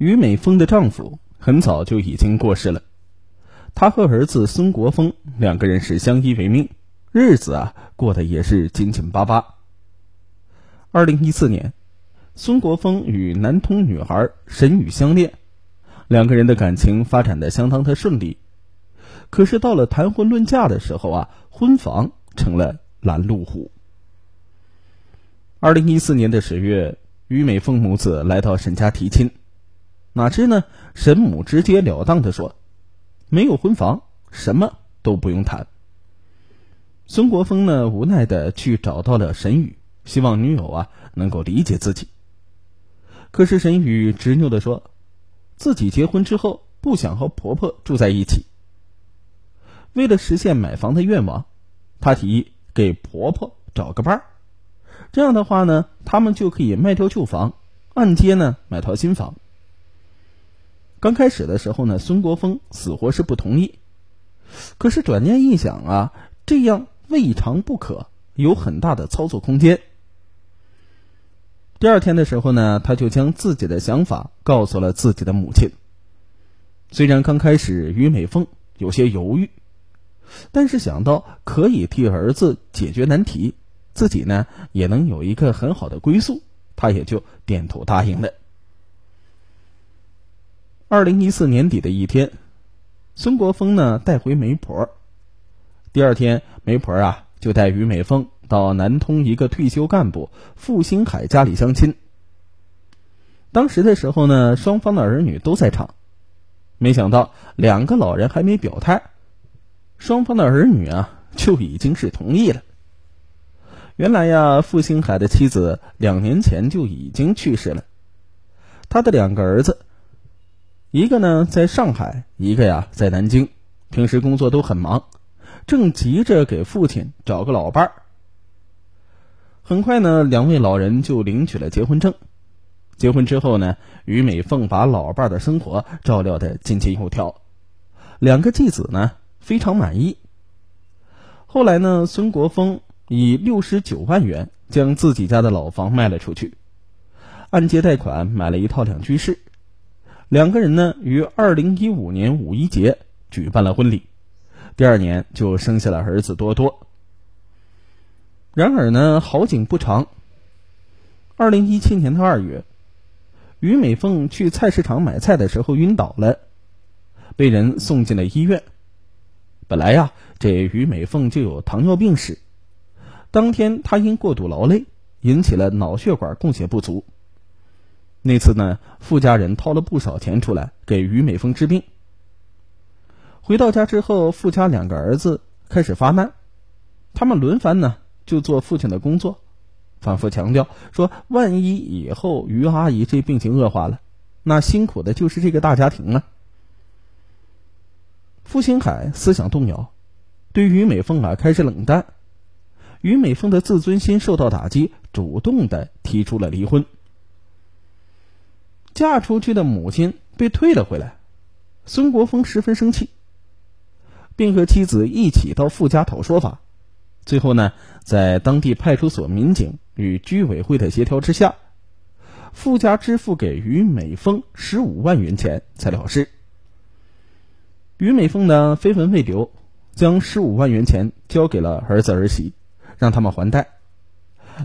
于美凤的丈夫很早就已经过世了，她和儿子孙国峰两个人是相依为命，日子啊过得也是紧紧巴巴。二零一四年，孙国峰与南通女孩沈雨相恋，两个人的感情发展的相当的顺利。可是到了谈婚论嫁的时候啊，婚房成了拦路虎。二零一四年的十月，于美凤母子来到沈家提亲。哪知呢？沈母直截了当的说：“没有婚房，什么都不用谈。”孙国峰呢，无奈的去找到了沈宇，希望女友啊能够理解自己。可是沈宇执拗的说：“自己结婚之后不想和婆婆住在一起。”为了实现买房的愿望，他提议给婆婆找个伴儿，这样的话呢，他们就可以卖掉旧房，按揭呢买套新房。刚开始的时候呢，孙国峰死活是不同意。可是转念一想啊，这样未尝不可，有很大的操作空间。第二天的时候呢，他就将自己的想法告诉了自己的母亲。虽然刚开始于美凤有些犹豫，但是想到可以替儿子解决难题，自己呢也能有一个很好的归宿，他也就点头答应了。二零一四年底的一天，孙国峰呢带回媒婆。第二天，媒婆啊就带于美凤到南通一个退休干部傅兴海家里相亲。当时的时候呢，双方的儿女都在场，没想到两个老人还没表态，双方的儿女啊就已经是同意了。原来呀，傅兴海的妻子两年前就已经去世了，他的两个儿子。一个呢在上海，一个呀在南京，平时工作都很忙，正急着给父亲找个老伴儿。很快呢，两位老人就领取了结婚证。结婚之后呢，于美凤把老伴儿的生活照料的井井有条，两个继子呢非常满意。后来呢，孙国峰以六十九万元将自己家的老房卖了出去，按揭贷款买了一套两居室。两个人呢，于二零一五年五一节举办了婚礼，第二年就生下了儿子多多。然而呢，好景不长。二零一七年的二月，于美凤去菜市场买菜的时候晕倒了，被人送进了医院。本来呀，这于美凤就有糖尿病史，当天她因过度劳累，引起了脑血管供血不足。那次呢，傅家人掏了不少钱出来给于美凤治病。回到家之后，富家两个儿子开始发难，他们轮番呢就做父亲的工作，反复强调说：万一以后于阿姨这病情恶化了，那辛苦的就是这个大家庭啊。傅星海思想动摇，对于美凤啊开始冷淡，于美凤的自尊心受到打击，主动的提出了离婚。嫁出去的母亲被退了回来，孙国峰十分生气，并和妻子一起到傅家讨说法。最后呢，在当地派出所民警与居委会的协调之下，傅家支付给于美凤十五万元钱才了事。于美凤呢，绯闻未留，将十五万元钱交给了儿子儿媳，让他们还贷。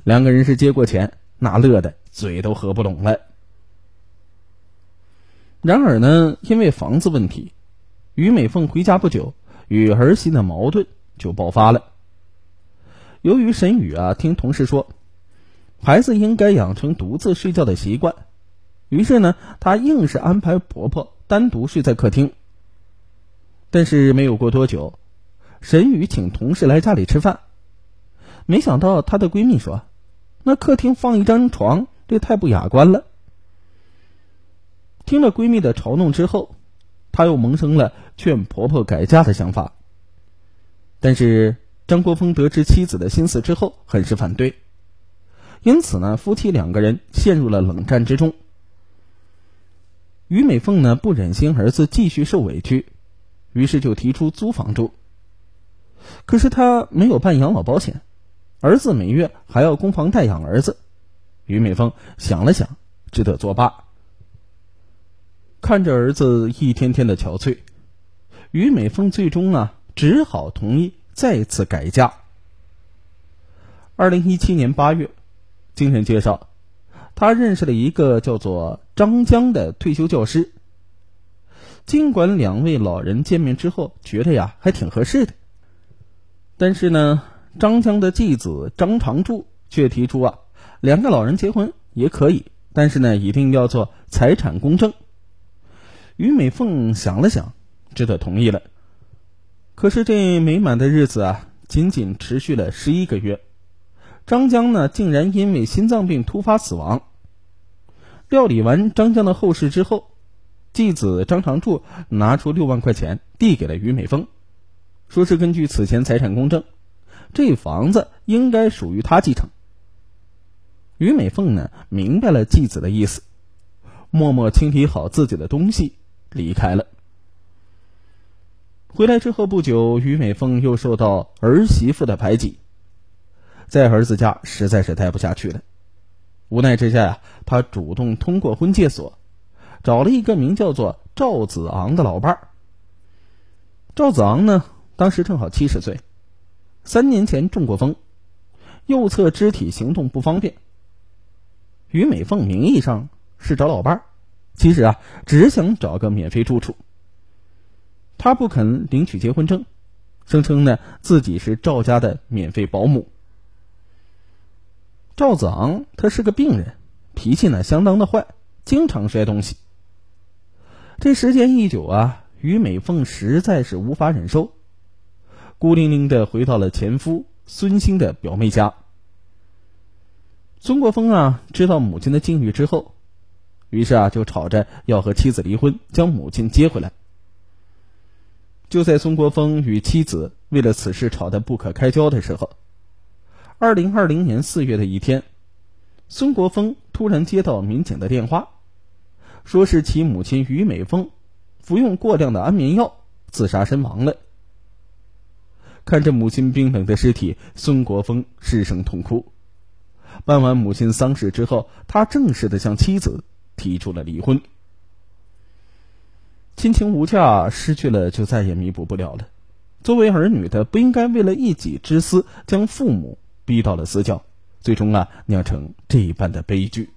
两个人是接过钱，那乐的嘴都合不拢了。然而呢，因为房子问题，于美凤回家不久，与儿媳的矛盾就爆发了。由于沈宇啊听同事说，孩子应该养成独自睡觉的习惯，于是呢，她硬是安排婆婆单独睡在客厅。但是没有过多久，沈宇请同事来家里吃饭，没想到她的闺蜜说：“那客厅放一张床，这太不雅观了。”听了闺蜜的嘲弄之后，她又萌生了劝婆婆改嫁的想法。但是张国峰得知妻子的心思之后，很是反对，因此呢，夫妻两个人陷入了冷战之中。于美凤呢，不忍心儿子继续受委屈，于是就提出租房住。可是她没有办养老保险，儿子每月还要供房贷养儿子，于美凤想了想，只得作罢。看着儿子一天天的憔悴，于美凤最终啊只好同意再次改嫁。二零一七年八月，经人介绍，他认识了一个叫做张江的退休教师。尽管两位老人见面之后觉得呀还挺合适的，但是呢，张江的继子张长柱却提出啊，两个老人结婚也可以，但是呢，一定要做财产公证。于美凤想了想，只得同意了。可是这美满的日子啊，仅仅持续了十一个月，张江呢，竟然因为心脏病突发死亡。料理完张江的后事之后，继子张长柱拿出六万块钱递给了于美凤，说是根据此前财产公证，这房子应该属于他继承。于美凤呢，明白了继子的意思，默默清理好自己的东西。离开了。回来之后不久，于美凤又受到儿媳妇的排挤，在儿子家实在是待不下去了。无奈之下呀，她主动通过婚介所，找了一个名叫做赵子昂的老伴儿。赵子昂呢，当时正好七十岁，三年前中过风，右侧肢体行动不方便。于美凤名义上是找老伴儿。其实啊，只想找个免费住处。他不肯领取结婚证，声称呢自己是赵家的免费保姆。赵子昂他是个病人，脾气呢相当的坏，经常摔东西。这时间一久啊，于美凤实在是无法忍受，孤零零的回到了前夫孙兴的表妹家。孙国峰啊，知道母亲的境遇之后。于是啊，就吵着要和妻子离婚，将母亲接回来。就在孙国峰与妻子为了此事吵得不可开交的时候，二零二零年四月的一天，孙国峰突然接到民警的电话，说是其母亲于美凤服用过量的安眠药自杀身亡了。看着母亲冰冷的尸体，孙国峰失声痛哭。办完母亲丧事之后，他正式的向妻子。提出了离婚，亲情无价，失去了就再也弥补不了了。作为儿女的，不应该为了一己之私将父母逼到了死角，最终啊酿成这一般的悲剧。